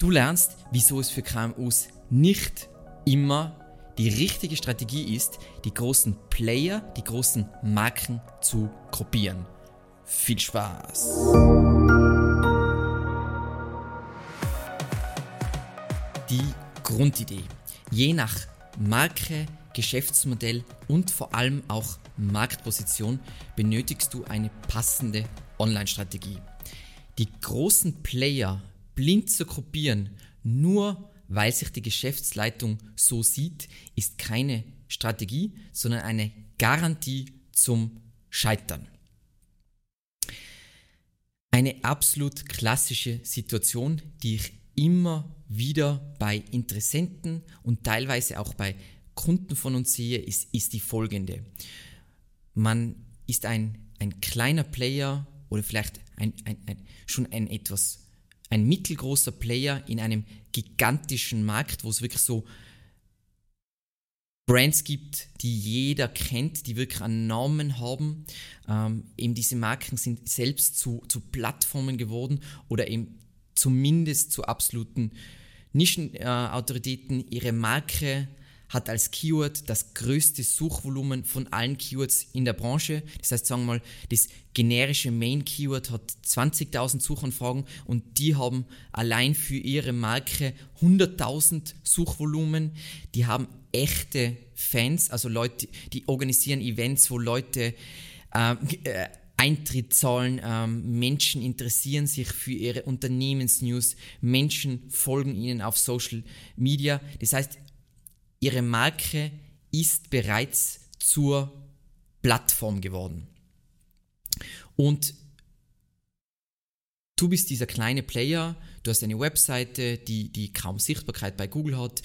Du lernst, wieso es für KMUs nicht immer die richtige Strategie ist, die großen Player, die großen Marken zu kopieren. Viel Spaß! Die Grundidee. Je nach Marke, Geschäftsmodell und vor allem auch Marktposition benötigst du eine passende Online-Strategie. Die großen Player blind zu kopieren, nur weil sich die Geschäftsleitung so sieht, ist keine Strategie, sondern eine Garantie zum Scheitern. Eine absolut klassische Situation, die ich immer wieder bei Interessenten und teilweise auch bei Kunden von uns sehe, ist, ist die folgende. Man ist ein, ein kleiner Player oder vielleicht ein, ein, ein, schon ein etwas ein mittelgroßer Player in einem gigantischen Markt, wo es wirklich so Brands gibt, die jeder kennt, die wirklich einen Namen haben. Ähm, eben diese Marken sind selbst zu, zu Plattformen geworden oder eben zumindest zu absoluten Nischenautoritäten. Äh, Ihre Marke hat als Keyword das größte Suchvolumen von allen Keywords in der Branche. Das heißt, sagen wir mal, das generische Main-Keyword hat 20.000 Suchanfragen und die haben allein für ihre Marke 100.000 Suchvolumen. Die haben echte Fans, also Leute, die organisieren Events, wo Leute äh, äh, Eintritt zahlen, ähm, Menschen interessieren sich für ihre Unternehmensnews, Menschen folgen ihnen auf Social Media. Das heißt, ihre Marke ist bereits zur Plattform geworden. Und du bist dieser kleine Player, du hast eine Webseite, die, die kaum Sichtbarkeit bei Google hat,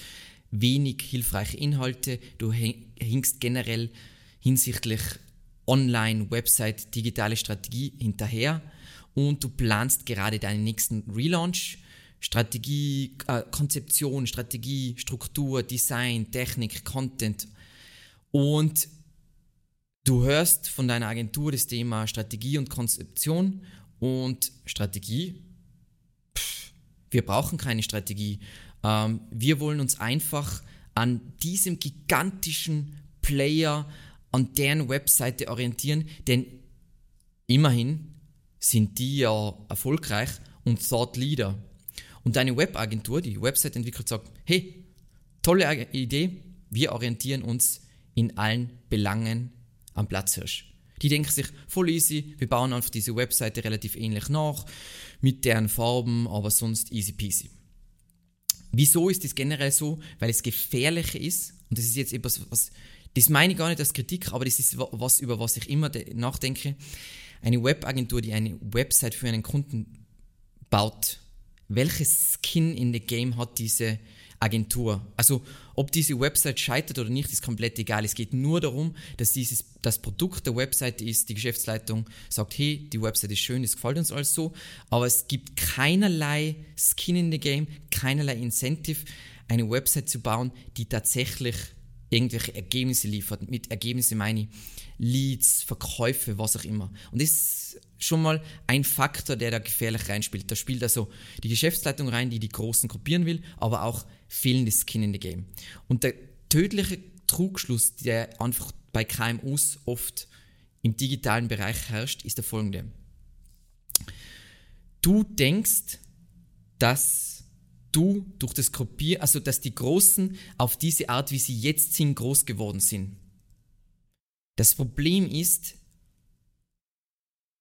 wenig hilfreiche Inhalte, du hinkst generell hinsichtlich Online, Website, digitale Strategie hinterher und du planst gerade deinen nächsten Relaunch Strategie, äh, Konzeption, Strategie, Struktur, Design, Technik, Content. Und du hörst von deiner Agentur das Thema Strategie und Konzeption und Strategie. Pff, wir brauchen keine Strategie. Ähm, wir wollen uns einfach an diesem gigantischen Player, an deren Webseite orientieren, denn immerhin sind die ja erfolgreich und Thought Leader. Und deine Webagentur, die Website entwickelt, sagt, hey, tolle Idee, wir orientieren uns in allen Belangen am Platzhirsch. Die denken sich, voll easy, wir bauen einfach diese Webseite relativ ähnlich nach, mit deren Farben, aber sonst easy peasy. Wieso ist das generell so? Weil es gefährlicher ist, und das ist jetzt etwas, was, das meine ich gar nicht als Kritik, aber das ist was, über was ich immer nachdenke. Eine Webagentur, die eine Website für einen Kunden baut, welches Skin in the Game hat diese Agentur. Also ob diese Website scheitert oder nicht, ist komplett egal. Es geht nur darum, dass dieses, das Produkt der Website ist, die Geschäftsleitung sagt, hey, die Website ist schön, es gefällt uns alles so, aber es gibt keinerlei Skin in the Game, keinerlei Incentive, eine Website zu bauen, die tatsächlich irgendwelche Ergebnisse liefert. Mit Ergebnissen meine ich Leads, Verkäufe, was auch immer. Und das ist schon mal ein Faktor, der da gefährlich reinspielt. Da spielt also die Geschäftsleitung rein, die die Großen kopieren will, aber auch fehlendes Skin in the Game. Und der tödliche Trugschluss, der einfach bei KMUs oft im digitalen Bereich herrscht, ist der folgende. Du denkst, dass du durch das Kopieren, also dass die Großen auf diese Art, wie sie jetzt sind, groß geworden sind. Das Problem ist,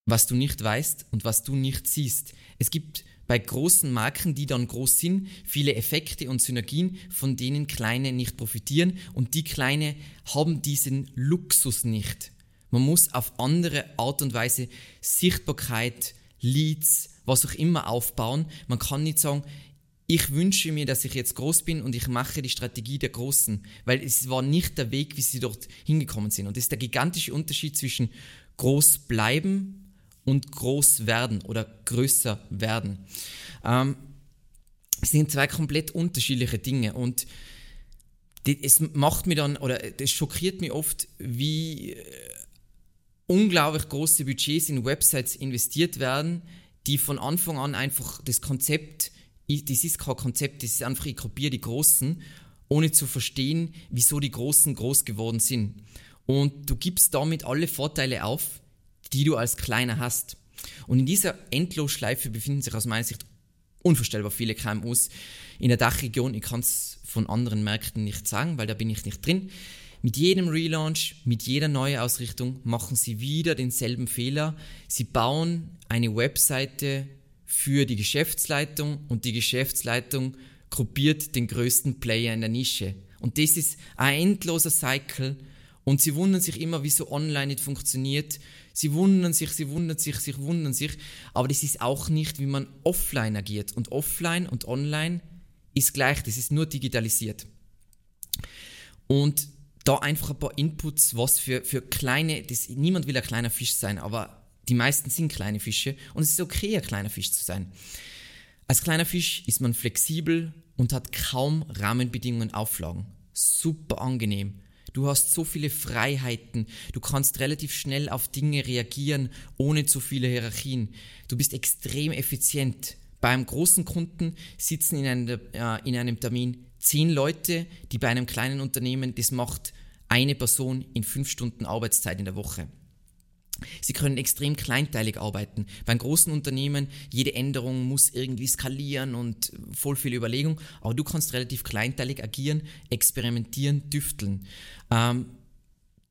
was du nicht weißt und was du nicht siehst. Es gibt bei großen Marken, die dann groß sind, viele Effekte und Synergien, von denen kleine nicht profitieren und die kleine haben diesen Luxus nicht. Man muss auf andere Art und Weise Sichtbarkeit, Leads, was auch immer aufbauen. Man kann nicht sagen, ich wünsche mir, dass ich jetzt groß bin und ich mache die Strategie der Großen, weil es war nicht der Weg, wie sie dort hingekommen sind. Und das ist der gigantische Unterschied zwischen groß bleiben und groß werden oder größer werden. Ähm, es sind zwei komplett unterschiedliche Dinge und es macht mir dann, oder das schockiert mich oft, wie äh, unglaublich große Budgets in Websites investiert werden, die von Anfang an einfach das Konzept das ist kein Konzept, das ist einfach, ich kopiere die Großen, ohne zu verstehen, wieso die Großen groß geworden sind. Und du gibst damit alle Vorteile auf, die du als Kleiner hast. Und in dieser Endlosschleife befinden sich aus meiner Sicht unvorstellbar viele KMUs in der Dachregion. Ich kann es von anderen Märkten nicht sagen, weil da bin ich nicht drin. Mit jedem Relaunch, mit jeder Neuausrichtung machen sie wieder denselben Fehler. Sie bauen eine Webseite für die Geschäftsleitung und die Geschäftsleitung gruppiert den größten Player in der Nische. Und das ist ein endloser Cycle und sie wundern sich immer, wieso online nicht funktioniert. Sie wundern sich, sie wundern sich, sie wundern sich. Aber das ist auch nicht, wie man offline agiert. Und offline und online ist gleich, das ist nur digitalisiert. Und da einfach ein paar Inputs, was für, für kleine, das, niemand will ein kleiner Fisch sein, aber die meisten sind kleine Fische und es ist okay, ein kleiner Fisch zu sein. Als kleiner Fisch ist man flexibel und hat kaum Rahmenbedingungen, Auflagen. Super angenehm. Du hast so viele Freiheiten. Du kannst relativ schnell auf Dinge reagieren, ohne zu viele Hierarchien. Du bist extrem effizient. Beim großen Kunden sitzen in einem, äh, in einem Termin zehn Leute, die bei einem kleinen Unternehmen, das macht eine Person in fünf Stunden Arbeitszeit in der Woche. Sie können extrem kleinteilig arbeiten. Beim großen Unternehmen, jede Änderung muss irgendwie skalieren und voll viel Überlegung, aber du kannst relativ kleinteilig agieren, experimentieren, düfteln. Ähm,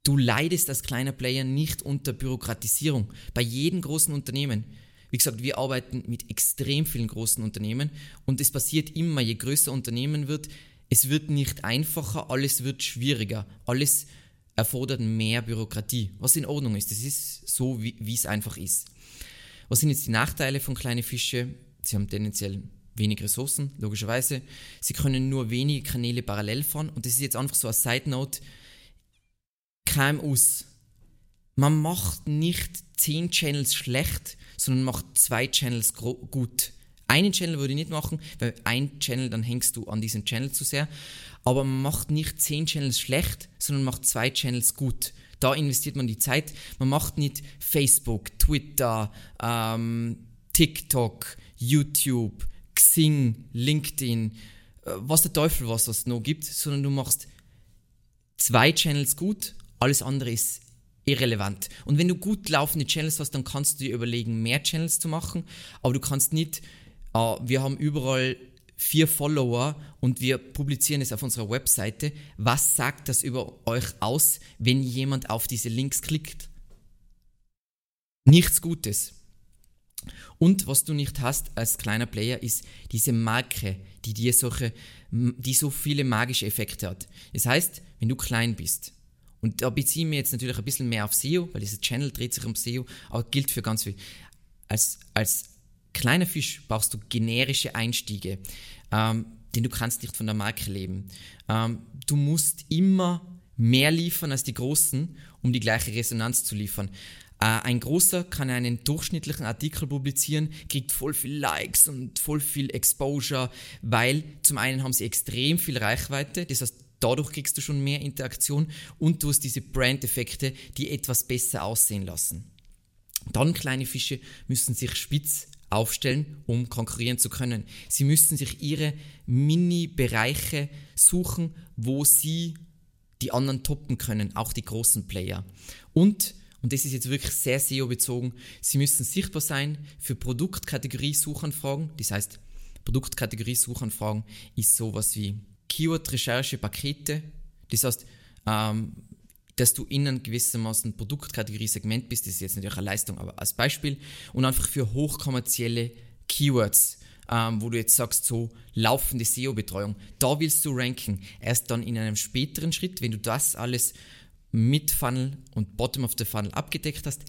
du leidest als kleiner Player nicht unter Bürokratisierung. Bei jedem großen Unternehmen. Wie gesagt, wir arbeiten mit extrem vielen großen Unternehmen und es passiert immer, je größer Unternehmen wird, es wird nicht einfacher, alles wird schwieriger, alles erfordert mehr Bürokratie, was in Ordnung ist. Das ist so, wie, es einfach ist. Was sind jetzt die Nachteile von kleinen Fischen? Sie haben tendenziell wenig Ressourcen, logischerweise. Sie können nur wenige Kanäle parallel fahren und das ist jetzt einfach so eine Side Note. KMUs. Man macht nicht zehn Channels schlecht, sondern macht zwei Channels gut. Einen Channel würde ich nicht machen, weil ein Channel, dann hängst du an diesem Channel zu sehr. Aber man macht nicht zehn Channels schlecht, sondern macht zwei Channels gut. Da investiert man die Zeit. Man macht nicht Facebook, Twitter, ähm, TikTok, YouTube, Xing, LinkedIn, äh, was der Teufel was es noch gibt, sondern du machst zwei Channels gut, alles andere ist irrelevant. Und wenn du gut laufende Channels hast, dann kannst du dir überlegen, mehr Channels zu machen, aber du kannst nicht wir haben überall vier Follower und wir publizieren es auf unserer Webseite. Was sagt das über euch aus, wenn jemand auf diese Links klickt? Nichts Gutes. Und was du nicht hast als kleiner Player ist diese Marke, die dir solche, die so viele magische Effekte hat. Das heißt, wenn du klein bist, und da beziehen wir jetzt natürlich ein bisschen mehr auf SEO, weil dieser Channel dreht sich um SEO, aber gilt für ganz viel. Als, als kleiner Fisch brauchst du generische Einstiege, ähm, denn du kannst nicht von der Marke leben. Ähm, du musst immer mehr liefern als die Großen, um die gleiche Resonanz zu liefern. Äh, ein Großer kann einen durchschnittlichen Artikel publizieren, kriegt voll viel Likes und voll viel Exposure, weil zum einen haben sie extrem viel Reichweite, das heißt, dadurch kriegst du schon mehr Interaktion und du hast diese Brand-Effekte, die etwas besser aussehen lassen. Dann kleine Fische müssen sich spitz aufstellen, um konkurrieren zu können. Sie müssen sich ihre Mini-Bereiche suchen, wo sie die anderen toppen können, auch die großen Player. Und, und das ist jetzt wirklich sehr SEO-bezogen, sie müssen sichtbar sein für Produktkategorie-Suchanfragen. Das heißt, Produktkategorie-Suchanfragen ist sowas wie Keyword-Recherche-Pakete. Das heißt, ähm, dass du in einem gewissermaßen Produktkategorie-Segment bist, das ist jetzt natürlich eine Leistung, aber als Beispiel, und einfach für hochkommerzielle Keywords, ähm, wo du jetzt sagst, so laufende SEO-Betreuung, da willst du ranken. Erst dann in einem späteren Schritt, wenn du das alles mit Funnel und Bottom of the Funnel abgedeckt hast,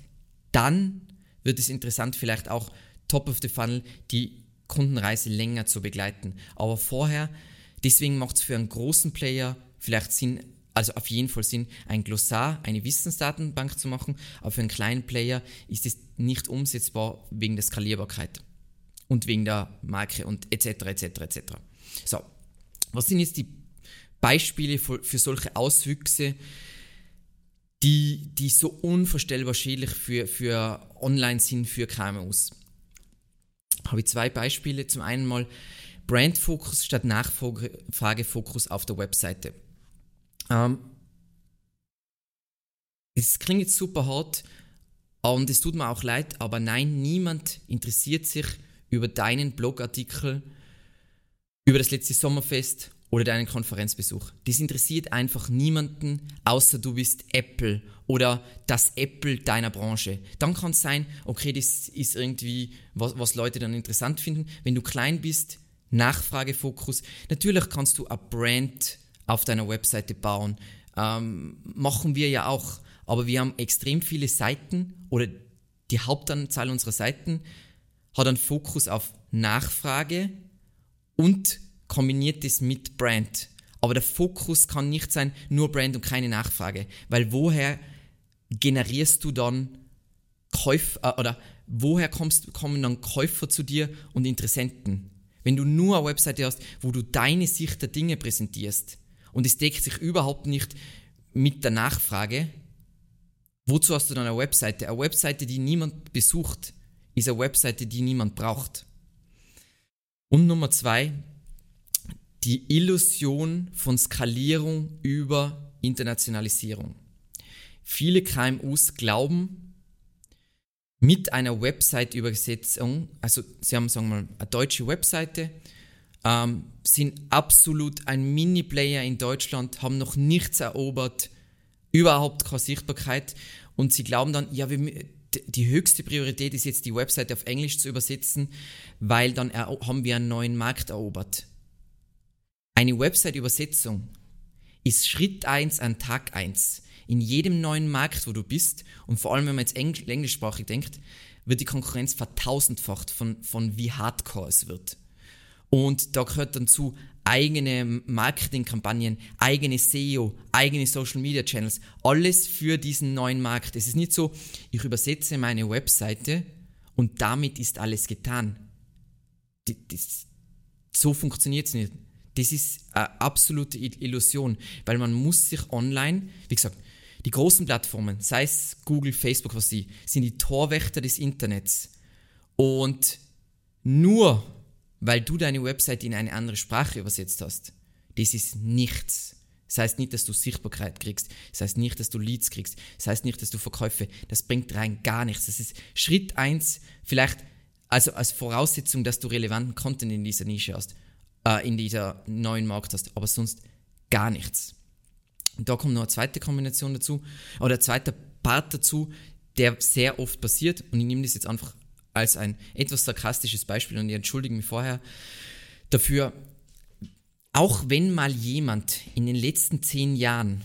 dann wird es interessant, vielleicht auch Top of the Funnel die Kundenreise länger zu begleiten. Aber vorher, deswegen macht es für einen großen Player vielleicht Sinn, also auf jeden Fall Sinn, ein Glossar, eine Wissensdatenbank zu machen, aber für einen kleinen Player ist es nicht umsetzbar wegen der Skalierbarkeit und wegen der Marke und etc. etc. etc. So, was sind jetzt die Beispiele für, solche Auswüchse, die, die so unvorstellbar schädlich für, für online sind für KMUs? Habe ich zwei Beispiele. Zum einen mal Brandfokus statt Nachfragefokus auf der Webseite. Ähm, es klingt jetzt super hart und es tut mir auch leid, aber nein, niemand interessiert sich über deinen Blogartikel, über das letzte Sommerfest oder deinen Konferenzbesuch. Das interessiert einfach niemanden, außer du bist Apple oder das Apple deiner Branche. Dann kann es sein, okay, das ist irgendwie, was, was Leute dann interessant finden. Wenn du klein bist, Nachfragefokus. Natürlich kannst du ein Brand auf deiner Webseite bauen. Ähm, machen wir ja auch. Aber wir haben extrem viele Seiten oder die Hauptanzahl unserer Seiten hat einen Fokus auf Nachfrage und kombiniert das mit Brand. Aber der Fokus kann nicht sein, nur Brand und keine Nachfrage. Weil woher generierst du dann Käufer, äh, oder woher kommst, kommen dann Käufer zu dir und Interessenten? Wenn du nur eine Webseite hast, wo du deine Sicht der Dinge präsentierst und es deckt sich überhaupt nicht mit der Nachfrage, wozu hast du dann eine Webseite? Eine Webseite, die niemand besucht, ist eine Webseite, die niemand braucht. Und Nummer zwei, die Illusion von Skalierung über Internationalisierung. Viele KMUs glauben, mit einer Website-Übersetzung, also sie haben, sagen wir mal, eine deutsche Webseite, ähm, sind absolut ein Mini-Player in Deutschland, haben noch nichts erobert, überhaupt keine Sichtbarkeit und sie glauben dann, ja, wir, die höchste Priorität ist jetzt die Webseite auf Englisch zu übersetzen, weil dann haben wir einen neuen Markt erobert. Eine Website-Übersetzung ist Schritt 1 an Tag 1. In jedem neuen Markt, wo du bist, und vor allem wenn man jetzt Engl englischsprachig denkt, wird die Konkurrenz vertausendfacht von, von wie hardcore es wird. Und da gehört dann zu eigene Marketingkampagnen, eigene SEO, eigene Social Media Channels, alles für diesen neuen Markt. Es ist nicht so, ich übersetze meine Webseite und damit ist alles getan. Das, das, so funktioniert es nicht. Das ist eine absolute Illusion, weil man muss sich online, wie gesagt, die großen Plattformen, sei es Google, Facebook, was sie, sind die Torwächter des Internets. Und nur weil du deine Website in eine andere Sprache übersetzt hast, das ist nichts. Das heißt nicht, dass du Sichtbarkeit kriegst. Das heißt nicht, dass du Leads kriegst. Das heißt nicht, dass du Verkäufe. Das bringt rein gar nichts. Das ist Schritt eins, vielleicht also als Voraussetzung, dass du relevanten Content in dieser Nische hast äh, in dieser neuen Markt hast, aber sonst gar nichts. Und da kommt noch eine zweite Kombination dazu, oder ein zweiter Part dazu, der sehr oft passiert, und ich nehme das jetzt einfach als ein etwas sarkastisches Beispiel und ich entschuldige mich vorher dafür. Auch wenn mal jemand in den letzten zehn Jahren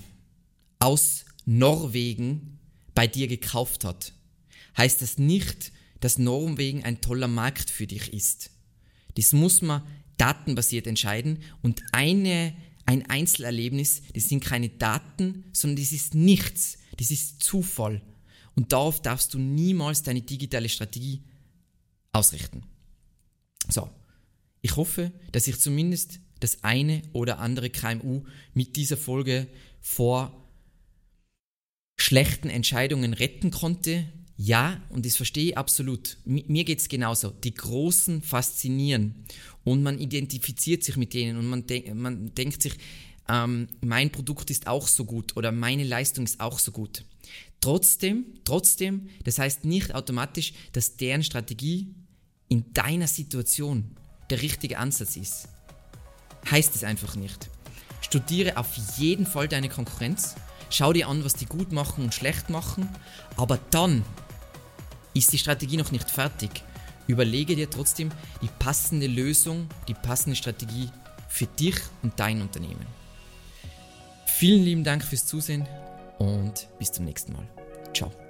aus Norwegen bei dir gekauft hat, heißt das nicht, dass Norwegen ein toller Markt für dich ist. Das muss man datenbasiert entscheiden und eine, ein Einzelerlebnis, das sind keine Daten, sondern das ist nichts, das ist Zufall. Und darauf darfst du niemals deine digitale Strategie ausrichten. So, ich hoffe, dass ich zumindest das eine oder andere KMU mit dieser Folge vor schlechten Entscheidungen retten konnte, ja, und das verstehe ich absolut. Mir geht es genauso. Die Großen faszinieren und man identifiziert sich mit denen und man, de man denkt sich, ähm, mein Produkt ist auch so gut oder meine Leistung ist auch so gut. Trotzdem, trotzdem, das heißt nicht automatisch, dass deren Strategie in deiner Situation der richtige Ansatz ist. Heißt es einfach nicht. Studiere auf jeden Fall deine Konkurrenz, schau dir an, was die gut machen und schlecht machen, aber dann ist die Strategie noch nicht fertig. Überlege dir trotzdem die passende Lösung, die passende Strategie für dich und dein Unternehmen. Vielen lieben Dank fürs Zusehen und bis zum nächsten Mal. Ciao.